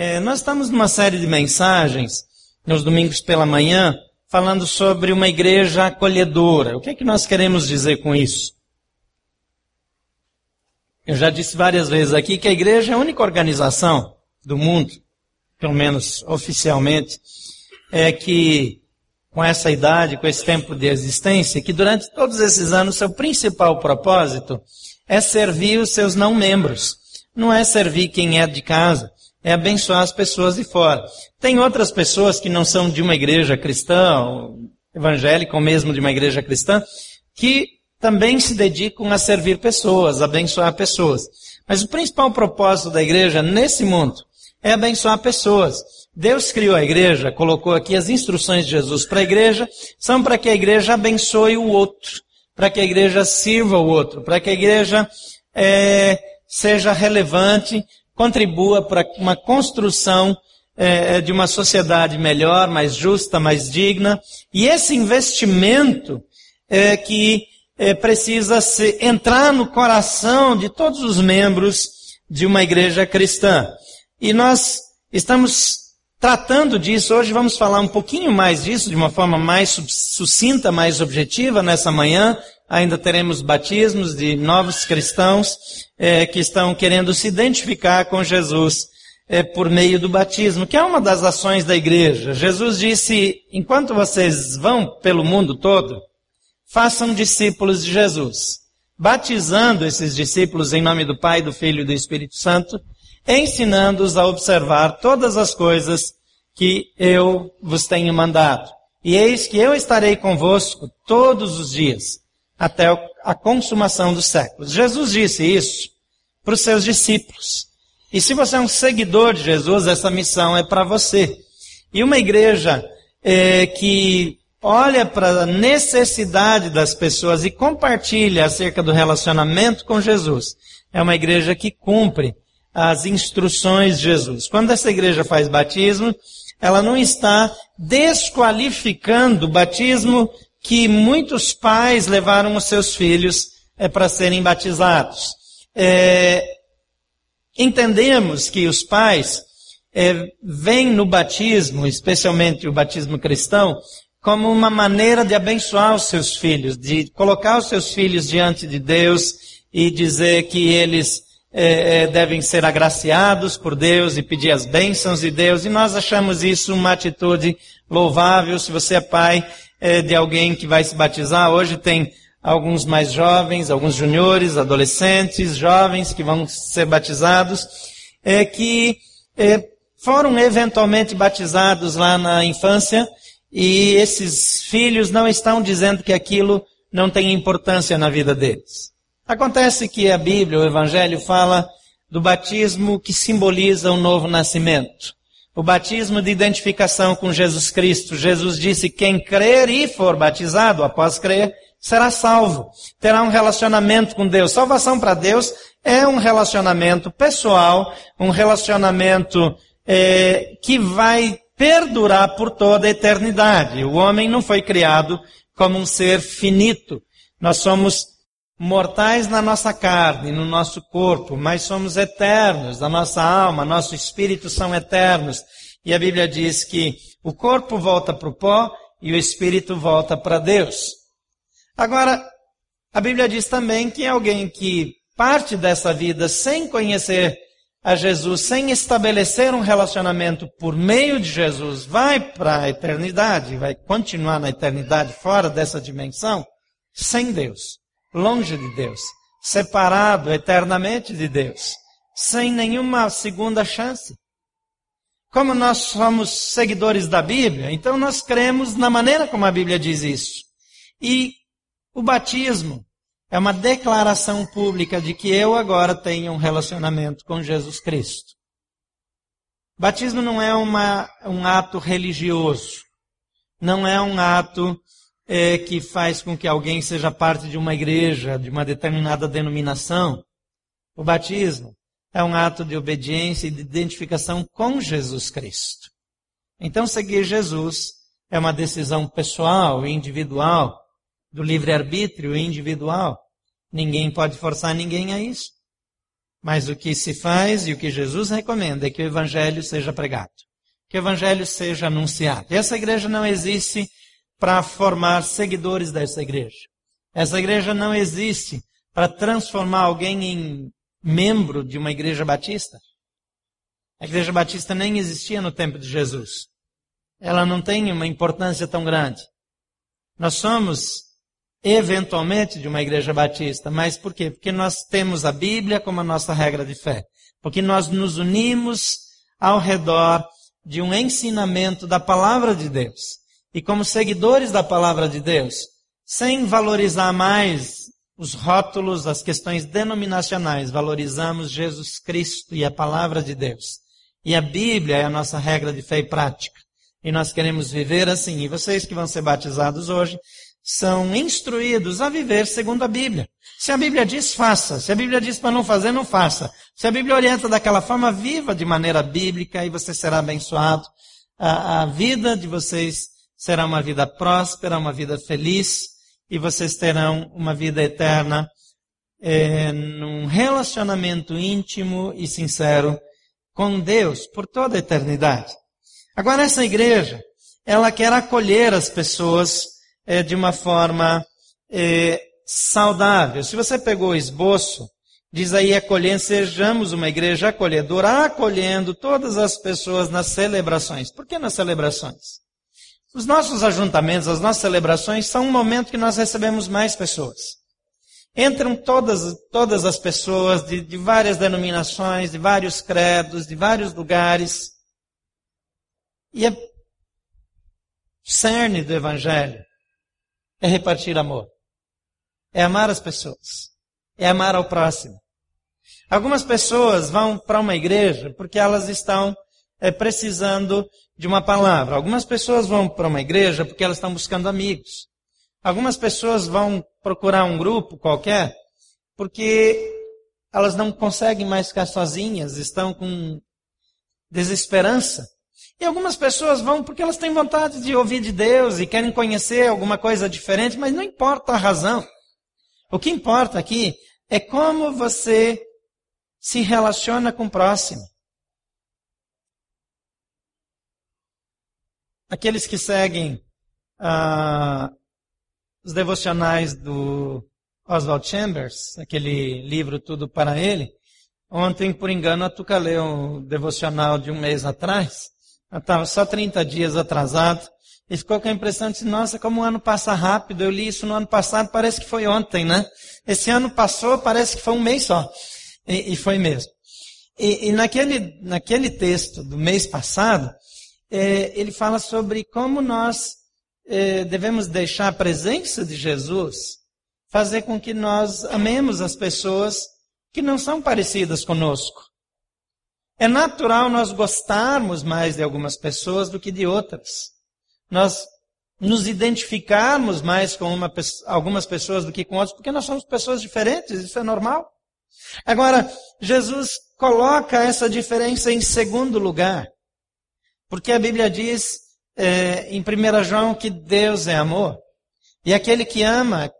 É, nós estamos numa série de mensagens, nos domingos pela manhã, falando sobre uma igreja acolhedora. O que é que nós queremos dizer com isso? Eu já disse várias vezes aqui que a igreja é a única organização do mundo, pelo menos oficialmente, é que com essa idade, com esse tempo de existência, que durante todos esses anos seu principal propósito é servir os seus não membros. Não é servir quem é de casa, é abençoar as pessoas de fora. Tem outras pessoas que não são de uma igreja cristã, evangélica ou mesmo de uma igreja cristã, que também se dedicam a servir pessoas, a abençoar pessoas. Mas o principal propósito da igreja nesse mundo é abençoar pessoas. Deus criou a igreja, colocou aqui as instruções de Jesus para a igreja, são para que a igreja abençoe o outro, para que a igreja sirva o outro, para que a igreja é, seja relevante, contribua para uma construção é, de uma sociedade melhor, mais justa, mais digna. E esse investimento é, que é, precisa se, entrar no coração de todos os membros de uma igreja cristã. E nós estamos tratando disso. Hoje vamos falar um pouquinho mais disso, de uma forma mais sucinta, mais objetiva nessa manhã. Ainda teremos batismos de novos cristãos é, que estão querendo se identificar com Jesus é, por meio do batismo, que é uma das ações da igreja. Jesus disse: enquanto vocês vão pelo mundo todo, façam discípulos de Jesus, batizando esses discípulos em nome do Pai, do Filho e do Espírito Santo, ensinando-os a observar todas as coisas que eu vos tenho mandado. E eis que eu estarei convosco todos os dias, até a consumação dos séculos. Jesus disse isso para os seus discípulos. E se você é um seguidor de Jesus, essa missão é para você. E uma igreja é, que olha para a necessidade das pessoas e compartilha acerca do relacionamento com Jesus, é uma igreja que cumpre as instruções de Jesus. Quando essa igreja faz batismo, ela não está desqualificando o batismo que muitos pais levaram os seus filhos é, para serem batizados. É, entendemos que os pais é, veem no batismo, especialmente o batismo cristão, como uma maneira de abençoar os seus filhos, de colocar os seus filhos diante de Deus e dizer que eles é, é, devem ser agraciados por Deus e pedir as bênçãos de Deus. E nós achamos isso uma atitude louvável. Se você é pai é, de alguém que vai se batizar, hoje tem alguns mais jovens, alguns juniores, adolescentes, jovens que vão ser batizados, é, que é, foram eventualmente batizados lá na infância e esses filhos não estão dizendo que aquilo não tem importância na vida deles. Acontece que a Bíblia, o Evangelho, fala do batismo que simboliza o novo nascimento. O batismo de identificação com Jesus Cristo. Jesus disse: quem crer e for batizado, após crer, será salvo. Terá um relacionamento com Deus. Salvação para Deus é um relacionamento pessoal, um relacionamento é, que vai perdurar por toda a eternidade. O homem não foi criado como um ser finito. Nós somos mortais na nossa carne, no nosso corpo, mas somos eternos, a nossa alma, nosso espírito são eternos. E a Bíblia diz que o corpo volta para o pó e o espírito volta para Deus. Agora, a Bíblia diz também que alguém que parte dessa vida sem conhecer a Jesus, sem estabelecer um relacionamento por meio de Jesus, vai para a eternidade, vai continuar na eternidade fora dessa dimensão, sem Deus longe de Deus, separado eternamente de Deus, sem nenhuma segunda chance. Como nós somos seguidores da Bíblia, então nós cremos na maneira como a Bíblia diz isso. E o batismo é uma declaração pública de que eu agora tenho um relacionamento com Jesus Cristo. Batismo não é uma, um ato religioso, não é um ato é, que faz com que alguém seja parte de uma igreja, de uma determinada denominação. O batismo é um ato de obediência e de identificação com Jesus Cristo. Então, seguir Jesus é uma decisão pessoal e individual, do livre-arbítrio individual. Ninguém pode forçar ninguém a isso. Mas o que se faz e o que Jesus recomenda é que o Evangelho seja pregado, que o Evangelho seja anunciado. E essa igreja não existe para formar seguidores dessa igreja. Essa igreja não existe para transformar alguém em membro de uma igreja batista. A igreja batista nem existia no tempo de Jesus. Ela não tem uma importância tão grande. Nós somos eventualmente de uma igreja batista, mas por quê? Porque nós temos a Bíblia como a nossa regra de fé. Porque nós nos unimos ao redor de um ensinamento da palavra de Deus. E como seguidores da palavra de Deus, sem valorizar mais os rótulos, as questões denominacionais, valorizamos Jesus Cristo e a palavra de Deus. E a Bíblia é a nossa regra de fé e prática. E nós queremos viver assim. E vocês que vão ser batizados hoje são instruídos a viver segundo a Bíblia. Se a Bíblia diz, faça. Se a Bíblia diz para não fazer, não faça. Se a Bíblia orienta daquela forma, viva de maneira bíblica e você será abençoado. A, a vida de vocês será uma vida próspera, uma vida feliz e vocês terão uma vida eterna é, num relacionamento íntimo e sincero com Deus por toda a eternidade. Agora, essa igreja, ela quer acolher as pessoas é, de uma forma é, saudável. Se você pegou o esboço, diz aí acolhendo, sejamos uma igreja acolhedora, acolhendo todas as pessoas nas celebrações. Por que nas celebrações? Os nossos ajuntamentos, as nossas celebrações são um momento que nós recebemos mais pessoas. Entram todas, todas as pessoas de, de várias denominações, de vários credos, de vários lugares. E a cerne do Evangelho é repartir amor. É amar as pessoas. É amar ao próximo. Algumas pessoas vão para uma igreja porque elas estão é, precisando de uma palavra. Algumas pessoas vão para uma igreja porque elas estão buscando amigos. Algumas pessoas vão procurar um grupo qualquer porque elas não conseguem mais ficar sozinhas, estão com desesperança. E algumas pessoas vão porque elas têm vontade de ouvir de Deus e querem conhecer alguma coisa diferente, mas não importa a razão. O que importa aqui é como você se relaciona com o próximo. Aqueles que seguem ah, os devocionais do Oswald Chambers, aquele livro Tudo para Ele, ontem, por engano, a Tuca leu um devocional de um mês atrás, eu estava só 30 dias atrasado, e ficou com a impressão de, nossa, como o ano passa rápido, eu li isso no ano passado, parece que foi ontem, né? Esse ano passou, parece que foi um mês só. E, e foi mesmo. E, e, naquele, naquele texto do mês passado, é, ele fala sobre como nós é, devemos deixar a presença de Jesus fazer com que nós amemos as pessoas que não são parecidas conosco. É natural nós gostarmos mais de algumas pessoas do que de outras. Nós nos identificarmos mais com uma, algumas pessoas do que com outras, porque nós somos pessoas diferentes, isso é normal. Agora, Jesus coloca essa diferença em segundo lugar. Porque a Bíblia diz é, em 1 João que Deus é amor. E aquele que ama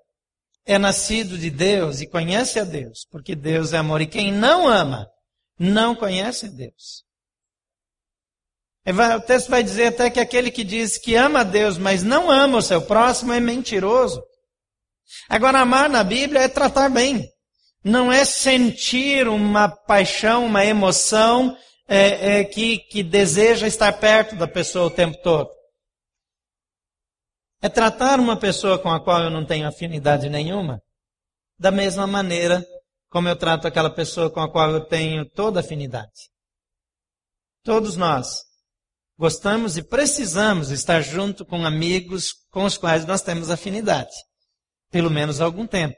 é nascido de Deus e conhece a Deus, porque Deus é amor. E quem não ama, não conhece Deus. O texto vai dizer até que aquele que diz que ama a Deus, mas não ama o seu próximo, é mentiroso. Agora, amar na Bíblia é tratar bem. Não é sentir uma paixão, uma emoção é, é, que, que deseja estar perto da pessoa o tempo todo. É tratar uma pessoa com a qual eu não tenho afinidade nenhuma, da mesma maneira como eu trato aquela pessoa com a qual eu tenho toda afinidade. Todos nós gostamos e precisamos estar junto com amigos com os quais nós temos afinidade. Pelo menos algum tempo.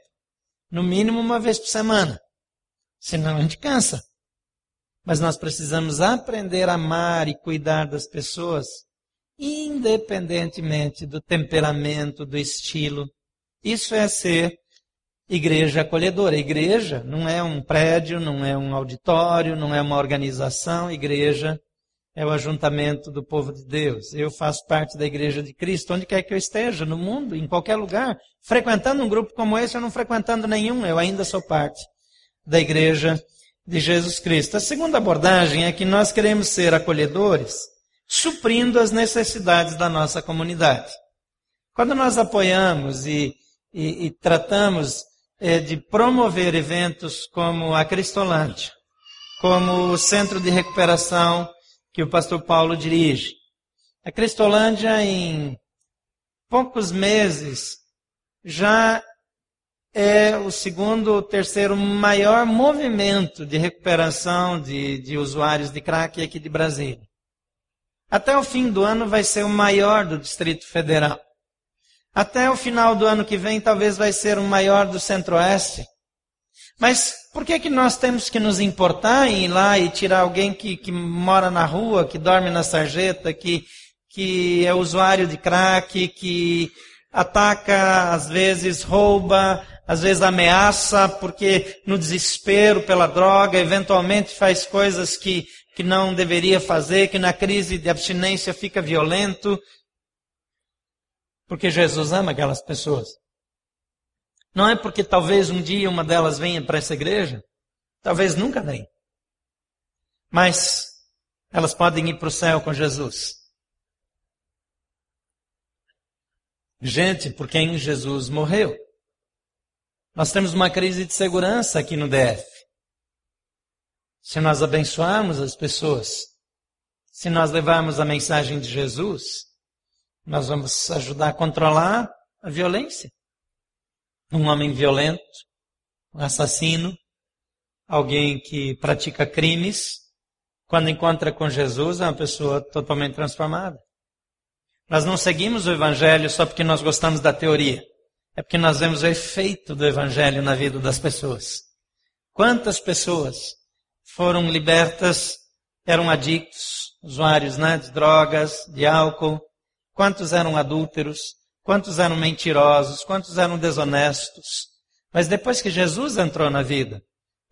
No mínimo uma vez por semana. Senão a gente cansa. Mas nós precisamos aprender a amar e cuidar das pessoas, independentemente do temperamento, do estilo. Isso é ser igreja acolhedora. Igreja não é um prédio, não é um auditório, não é uma organização. Igreja é o ajuntamento do povo de Deus. Eu faço parte da igreja de Cristo, onde quer que eu esteja, no mundo, em qualquer lugar. Frequentando um grupo como esse, ou não frequentando nenhum, eu ainda sou parte da igreja de Jesus Cristo. A segunda abordagem é que nós queremos ser acolhedores, suprindo as necessidades da nossa comunidade. Quando nós apoiamos e, e, e tratamos é, de promover eventos como a Cristolândia, como o centro de recuperação que o pastor Paulo dirige. A Cristolândia, em poucos meses, já é o segundo terceiro maior movimento de recuperação de, de usuários de crack aqui de Brasília. Até o fim do ano vai ser o maior do Distrito Federal. Até o final do ano que vem talvez vai ser o maior do Centro-Oeste. Mas por que, que nós temos que nos importar em ir lá e tirar alguém que, que mora na rua, que dorme na sarjeta, que, que é usuário de crack, que ataca, às vezes rouba, às vezes ameaça, porque no desespero pela droga, eventualmente faz coisas que, que não deveria fazer, que na crise de abstinência fica violento. Porque Jesus ama aquelas pessoas. Não é porque talvez um dia uma delas venha para essa igreja, talvez nunca venha. Mas elas podem ir para o céu com Jesus. Gente por quem Jesus morreu. Nós temos uma crise de segurança aqui no DF. Se nós abençoarmos as pessoas, se nós levarmos a mensagem de Jesus, nós vamos ajudar a controlar a violência um homem violento, um assassino, alguém que pratica crimes, quando encontra com Jesus, é uma pessoa totalmente transformada. Nós não seguimos o Evangelho só porque nós gostamos da teoria. É porque nós vemos o efeito do Evangelho na vida das pessoas. Quantas pessoas foram libertas, eram adictos, usuários né, de drogas, de álcool? Quantos eram adúlteros? Quantos eram mentirosos? Quantos eram desonestos? Mas depois que Jesus entrou na vida,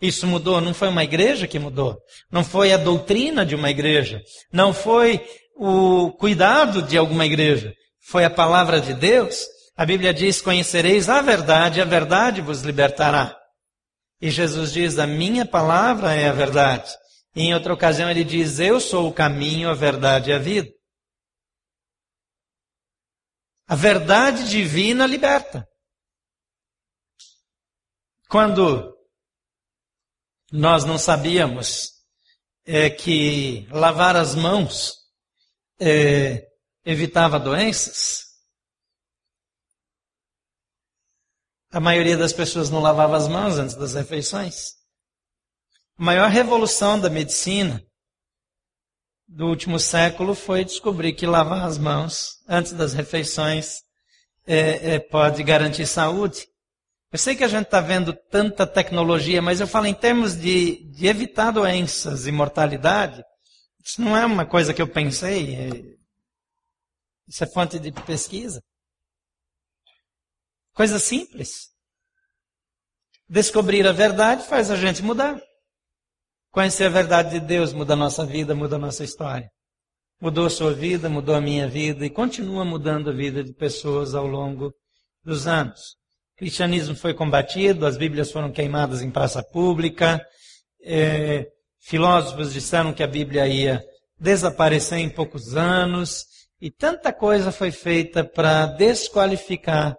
isso mudou. Não foi uma igreja que mudou. Não foi a doutrina de uma igreja. Não foi o cuidado de alguma igreja. Foi a palavra de Deus. A Bíblia diz: Conhecereis a verdade, a verdade vos libertará. E Jesus diz: A minha palavra é a verdade. E em outra ocasião ele diz: Eu sou o caminho, a verdade e a vida. A verdade divina liberta. Quando nós não sabíamos é, que lavar as mãos é, evitava doenças, a maioria das pessoas não lavava as mãos antes das refeições. A maior revolução da medicina do último século foi descobrir que lavar as mãos antes das refeições é, é, pode garantir saúde. Eu sei que a gente está vendo tanta tecnologia, mas eu falo em termos de, de, evitar doenças e mortalidade. Isso não é uma coisa que eu pensei. É, isso é fonte de pesquisa. Coisa simples. Descobrir a verdade faz a gente mudar. Conhecer a verdade de Deus muda a nossa vida, muda a nossa história. Mudou a sua vida, mudou a minha vida e continua mudando a vida de pessoas ao longo dos anos. O cristianismo foi combatido, as Bíblias foram queimadas em praça pública, é, filósofos disseram que a Bíblia ia desaparecer em poucos anos, e tanta coisa foi feita para desqualificar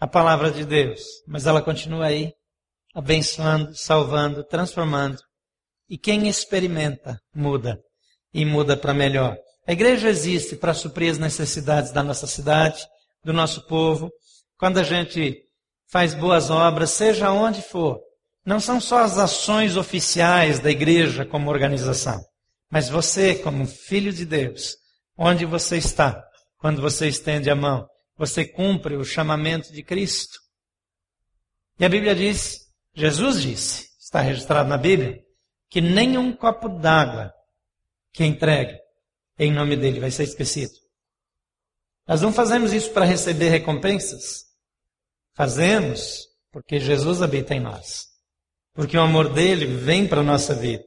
a palavra de Deus. Mas ela continua aí, abençoando, salvando, transformando e quem experimenta muda e muda para melhor. A igreja existe para suprir as necessidades da nossa cidade, do nosso povo. Quando a gente faz boas obras, seja onde for, não são só as ações oficiais da igreja como organização, mas você, como filho de Deus, onde você está, quando você estende a mão, você cumpre o chamamento de Cristo. E a Bíblia diz, Jesus disse, está registrado na Bíblia, que nenhum copo d'água que entregue em nome dele vai ser esquecido. Nós não fazemos isso para receber recompensas. Fazemos porque Jesus habita em nós. Porque o amor dele vem para a nossa vida.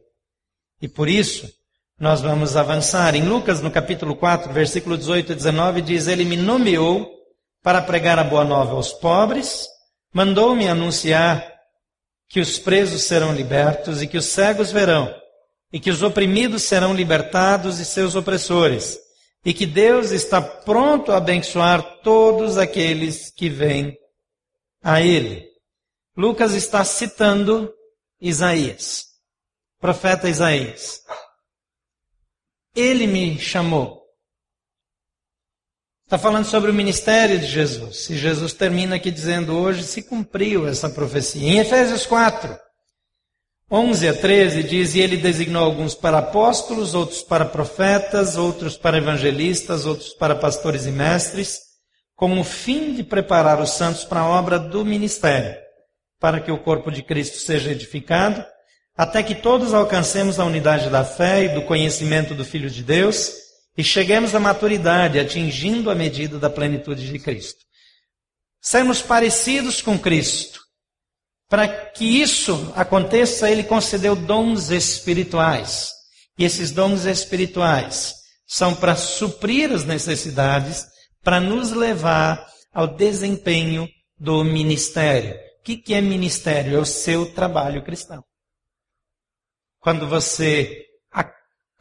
E por isso, nós vamos avançar. Em Lucas, no capítulo 4, versículo 18 e 19, diz: Ele me nomeou para pregar a boa nova aos pobres, mandou-me anunciar que os presos serão libertos e que os cegos verão, e que os oprimidos serão libertados e seus opressores, e que Deus está pronto a abençoar todos aqueles que vêm a Ele. Lucas está citando Isaías, profeta Isaías. Ele me chamou. Está falando sobre o ministério de Jesus. E Jesus termina aqui dizendo: hoje se cumpriu essa profecia. Em Efésios 4, 11 a 13 diz: E ele designou alguns para apóstolos, outros para profetas, outros para evangelistas, outros para pastores e mestres, com o fim de preparar os santos para a obra do ministério, para que o corpo de Cristo seja edificado até que todos alcancemos a unidade da fé e do conhecimento do Filho de Deus e cheguemos à maturidade, atingindo a medida da plenitude de Cristo. Sermos parecidos com Cristo. Para que isso aconteça, ele concedeu dons espirituais. E esses dons espirituais são para suprir as necessidades, para nos levar ao desempenho do ministério. O que é ministério? É o seu trabalho cristão quando você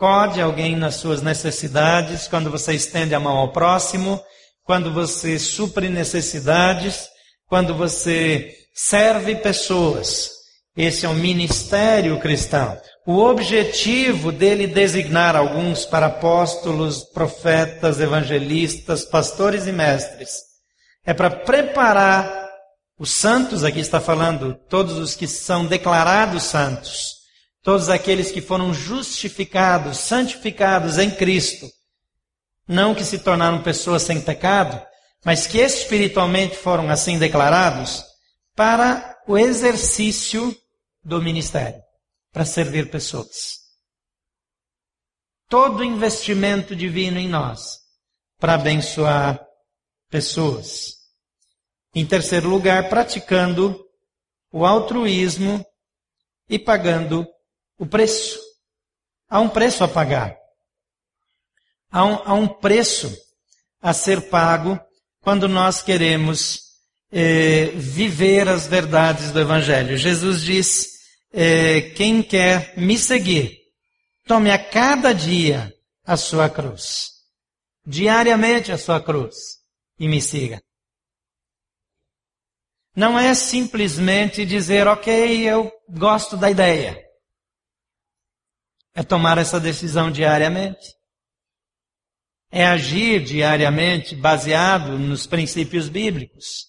acode alguém nas suas necessidades, quando você estende a mão ao próximo, quando você supre necessidades, quando você serve pessoas. Esse é o ministério cristão. O objetivo dele designar alguns para apóstolos, profetas, evangelistas, pastores e mestres é para preparar os santos, aqui está falando todos os que são declarados santos, todos aqueles que foram justificados, santificados em Cristo, não que se tornaram pessoas sem pecado, mas que espiritualmente foram assim declarados para o exercício do ministério, para servir pessoas. Todo investimento divino em nós para abençoar pessoas. Em terceiro lugar, praticando o altruísmo e pagando o preço. Há um preço a pagar. Há um, há um preço a ser pago quando nós queremos eh, viver as verdades do Evangelho. Jesus diz: eh, quem quer me seguir, tome a cada dia a sua cruz, diariamente a sua cruz, e me siga. Não é simplesmente dizer, ok, eu gosto da ideia é tomar essa decisão diariamente. É agir diariamente baseado nos princípios bíblicos.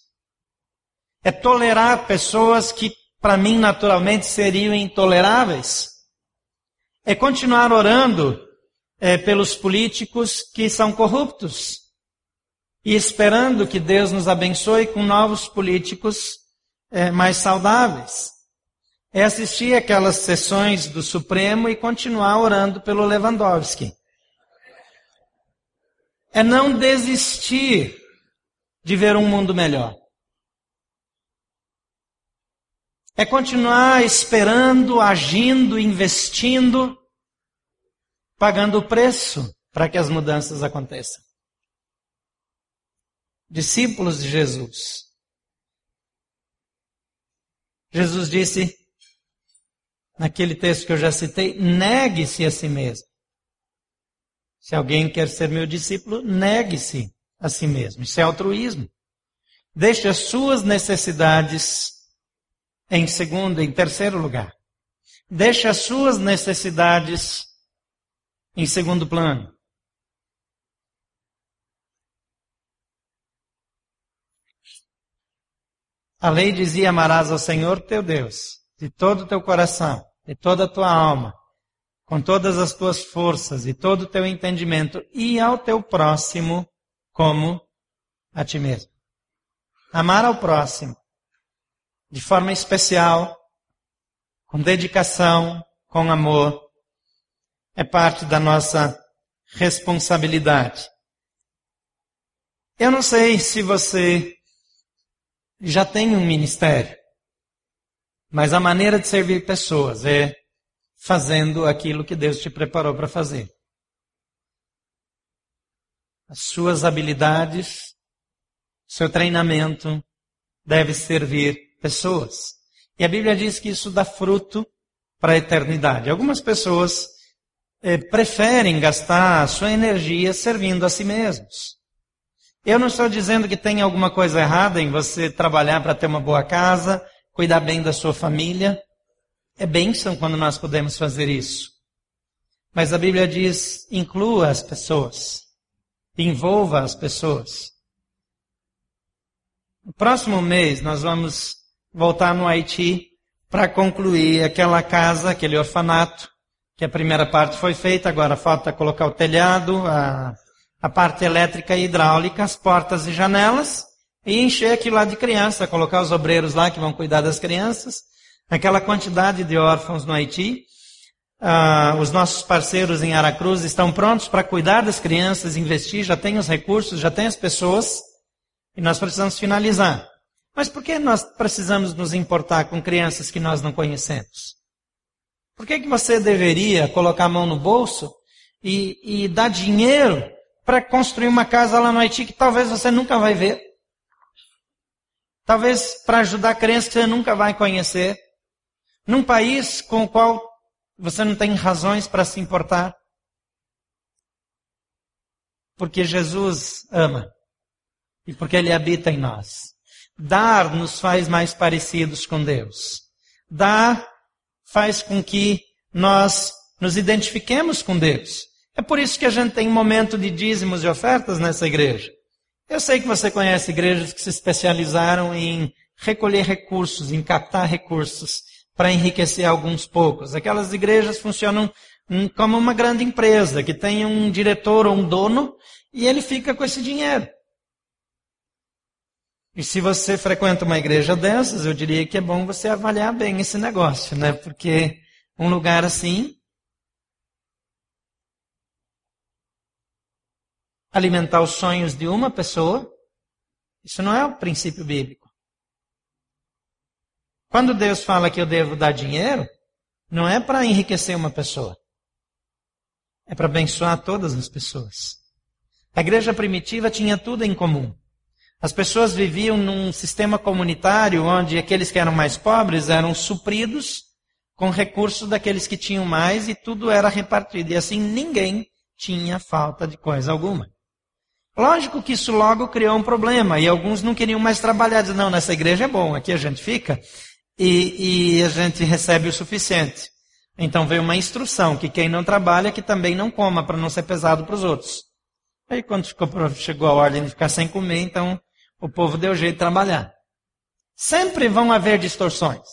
É tolerar pessoas que, para mim, naturalmente seriam intoleráveis. É continuar orando é, pelos políticos que são corruptos e esperando que Deus nos abençoe com novos políticos é, mais saudáveis é assistir aquelas sessões do Supremo e continuar orando pelo Lewandowski. É não desistir de ver um mundo melhor. É continuar esperando, agindo, investindo, pagando o preço para que as mudanças aconteçam. Discípulos de Jesus. Jesus disse: naquele texto que eu já citei, negue-se a si mesmo. Se alguém quer ser meu discípulo, negue-se a si mesmo. Isso é altruísmo. Deixe as suas necessidades em segundo, em terceiro lugar. Deixe as suas necessidades em segundo plano. A lei dizia: amarás ao Senhor teu Deus de todo o teu coração, de toda a tua alma, com todas as tuas forças e todo o teu entendimento, e ao teu próximo como a ti mesmo. Amar ao próximo de forma especial, com dedicação, com amor, é parte da nossa responsabilidade. Eu não sei se você já tem um ministério. Mas a maneira de servir pessoas é fazendo aquilo que Deus te preparou para fazer. As suas habilidades, seu treinamento deve servir pessoas. E a Bíblia diz que isso dá fruto para a eternidade. Algumas pessoas eh, preferem gastar a sua energia servindo a si mesmos. Eu não estou dizendo que tem alguma coisa errada em você trabalhar para ter uma boa casa, cuidar bem da sua família. É bênção quando nós podemos fazer isso. Mas a Bíblia diz: inclua as pessoas, envolva as pessoas. No próximo mês nós vamos voltar no Haiti para concluir aquela casa, aquele orfanato, que a primeira parte foi feita, agora falta colocar o telhado, a a parte elétrica e hidráulica, as portas e janelas, e encher aquilo lá de criança, colocar os obreiros lá que vão cuidar das crianças, aquela quantidade de órfãos no Haiti. Ah, os nossos parceiros em Aracruz estão prontos para cuidar das crianças, investir, já tem os recursos, já tem as pessoas, e nós precisamos finalizar. Mas por que nós precisamos nos importar com crianças que nós não conhecemos? Por que, que você deveria colocar a mão no bolso e, e dar dinheiro para construir uma casa lá no Haiti que talvez você nunca vai ver. Talvez para ajudar crianças que você nunca vai conhecer. Num país com o qual você não tem razões para se importar. Porque Jesus ama. E porque Ele habita em nós. Dar nos faz mais parecidos com Deus. Dar faz com que nós nos identifiquemos com Deus. É por isso que a gente tem momento de dízimos e ofertas nessa igreja. Eu sei que você conhece igrejas que se especializaram em recolher recursos, em captar recursos para enriquecer alguns poucos. Aquelas igrejas funcionam como uma grande empresa que tem um diretor ou um dono e ele fica com esse dinheiro. E se você frequenta uma igreja dessas, eu diria que é bom você avaliar bem esse negócio, né? Porque um lugar assim alimentar os sonhos de uma pessoa, isso não é o princípio bíblico. Quando Deus fala que eu devo dar dinheiro, não é para enriquecer uma pessoa. É para abençoar todas as pessoas. A igreja primitiva tinha tudo em comum. As pessoas viviam num sistema comunitário onde aqueles que eram mais pobres eram supridos com recursos daqueles que tinham mais e tudo era repartido. E assim ninguém tinha falta de coisa alguma. Lógico que isso logo criou um problema e alguns não queriam mais trabalhar. Diziam, não, nessa igreja é bom, aqui a gente fica e, e a gente recebe o suficiente. Então veio uma instrução que quem não trabalha que também não coma para não ser pesado para os outros. Aí quando chegou a ordem de ficar sem comer, então o povo deu jeito de trabalhar. Sempre vão haver distorções.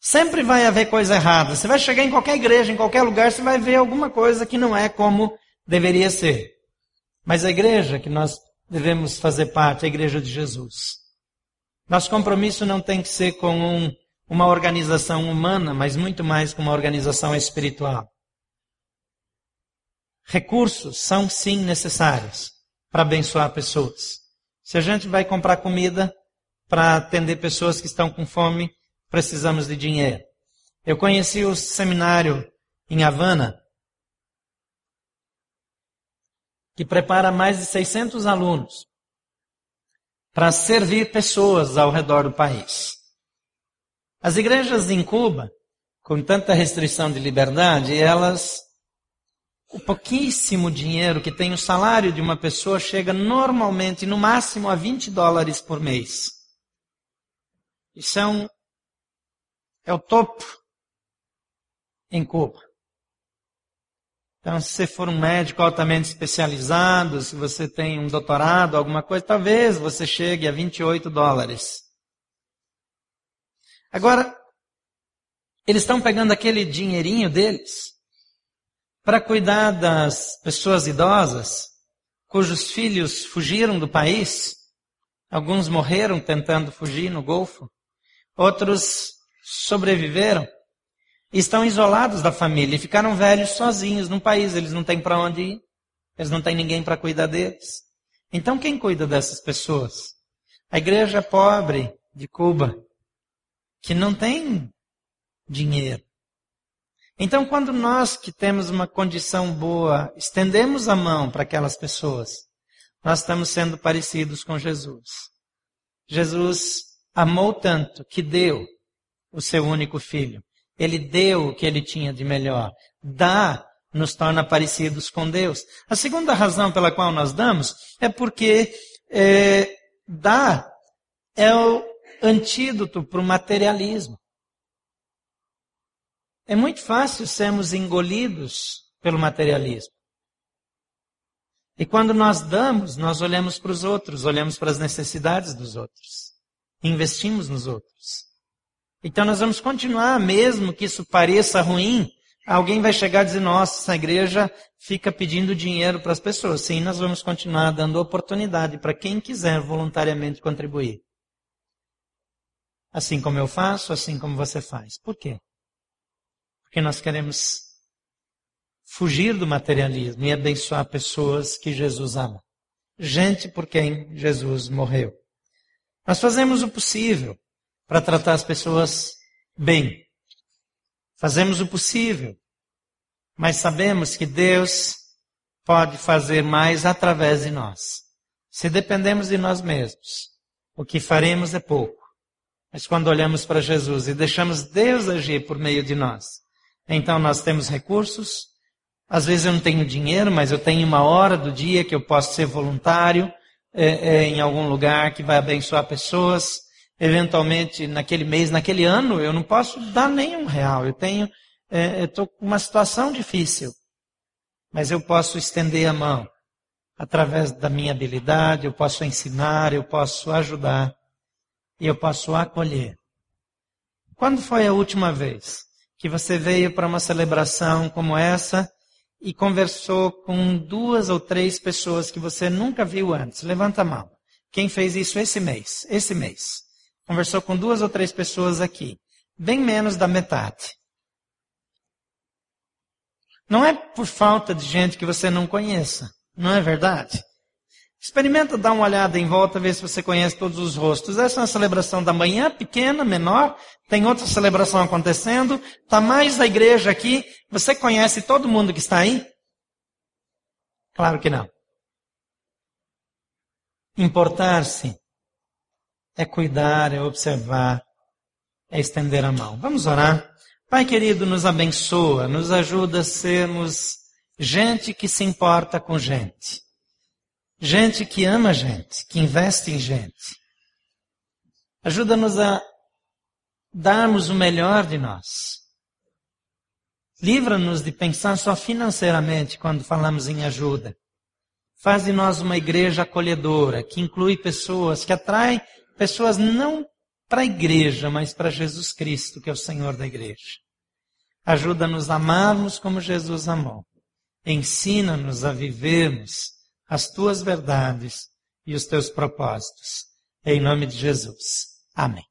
Sempre vai haver coisa errada. Você vai chegar em qualquer igreja, em qualquer lugar, você vai ver alguma coisa que não é como deveria ser. Mas a igreja que nós devemos fazer parte a igreja de Jesus. Nosso compromisso não tem que ser com um, uma organização humana, mas muito mais com uma organização espiritual. Recursos são sim necessários para abençoar pessoas. Se a gente vai comprar comida para atender pessoas que estão com fome, precisamos de dinheiro. Eu conheci o seminário em Havana que prepara mais de 600 alunos para servir pessoas ao redor do país. As igrejas em Cuba, com tanta restrição de liberdade, elas, o pouquíssimo dinheiro que tem o salário de uma pessoa chega normalmente, no máximo, a 20 dólares por mês. Isso é, um, é o topo em Cuba. Então, se você for um médico altamente especializado, se você tem um doutorado, alguma coisa, talvez você chegue a 28 dólares. Agora, eles estão pegando aquele dinheirinho deles para cuidar das pessoas idosas cujos filhos fugiram do país. Alguns morreram tentando fugir no Golfo. Outros sobreviveram estão isolados da família e ficaram velhos sozinhos num país. Eles não têm para onde ir. Eles não têm ninguém para cuidar deles. Então quem cuida dessas pessoas? A igreja pobre de Cuba, que não tem dinheiro. Então, quando nós que temos uma condição boa, estendemos a mão para aquelas pessoas, nós estamos sendo parecidos com Jesus. Jesus amou tanto que deu o seu único filho. Ele deu o que ele tinha de melhor. Dá nos torna parecidos com Deus. A segunda razão pela qual nós damos é porque é, dar é o antídoto para o materialismo. É muito fácil sermos engolidos pelo materialismo. E quando nós damos, nós olhamos para os outros, olhamos para as necessidades dos outros, investimos nos outros. Então nós vamos continuar, mesmo que isso pareça ruim, alguém vai chegar e dizer, nossa, essa igreja fica pedindo dinheiro para as pessoas. Sim, nós vamos continuar dando oportunidade para quem quiser voluntariamente contribuir. Assim como eu faço, assim como você faz. Por quê? Porque nós queremos fugir do materialismo e abençoar pessoas que Jesus ama. Gente por quem Jesus morreu. Nós fazemos o possível para tratar as pessoas bem. Fazemos o possível, mas sabemos que Deus pode fazer mais através de nós. Se dependemos de nós mesmos, o que faremos é pouco. Mas quando olhamos para Jesus e deixamos Deus agir por meio de nós, então nós temos recursos. Às vezes eu não tenho dinheiro, mas eu tenho uma hora do dia que eu posso ser voluntário é, é, em algum lugar que vai abençoar pessoas eventualmente naquele mês, naquele ano, eu não posso dar nenhum real. Eu tenho, é, estou com uma situação difícil, mas eu posso estender a mão através da minha habilidade, eu posso ensinar, eu posso ajudar e eu posso acolher. Quando foi a última vez que você veio para uma celebração como essa e conversou com duas ou três pessoas que você nunca viu antes? Levanta a mão. Quem fez isso esse mês? Esse mês conversou com duas ou três pessoas aqui. Bem menos da metade. Não é por falta de gente que você não conheça. Não é verdade? Experimenta dar uma olhada em volta, ver se você conhece todos os rostos. Essa é uma celebração da manhã, pequena, menor. Tem outra celebração acontecendo. Está mais da igreja aqui. Você conhece todo mundo que está aí? Claro que não. Importar-se é cuidar, é observar, é estender a mão. Vamos orar? Pai querido, nos abençoa, nos ajuda a sermos gente que se importa com gente. Gente que ama gente, que investe em gente. Ajuda-nos a darmos o melhor de nós. Livra-nos de pensar só financeiramente quando falamos em ajuda. Faz de nós uma igreja acolhedora, que inclui pessoas, que atrai pessoas não para a igreja, mas para Jesus Cristo, que é o Senhor da igreja. Ajuda-nos a amarmos como Jesus amou. Ensina-nos a vivermos as tuas verdades e os teus propósitos. Em nome de Jesus. Amém.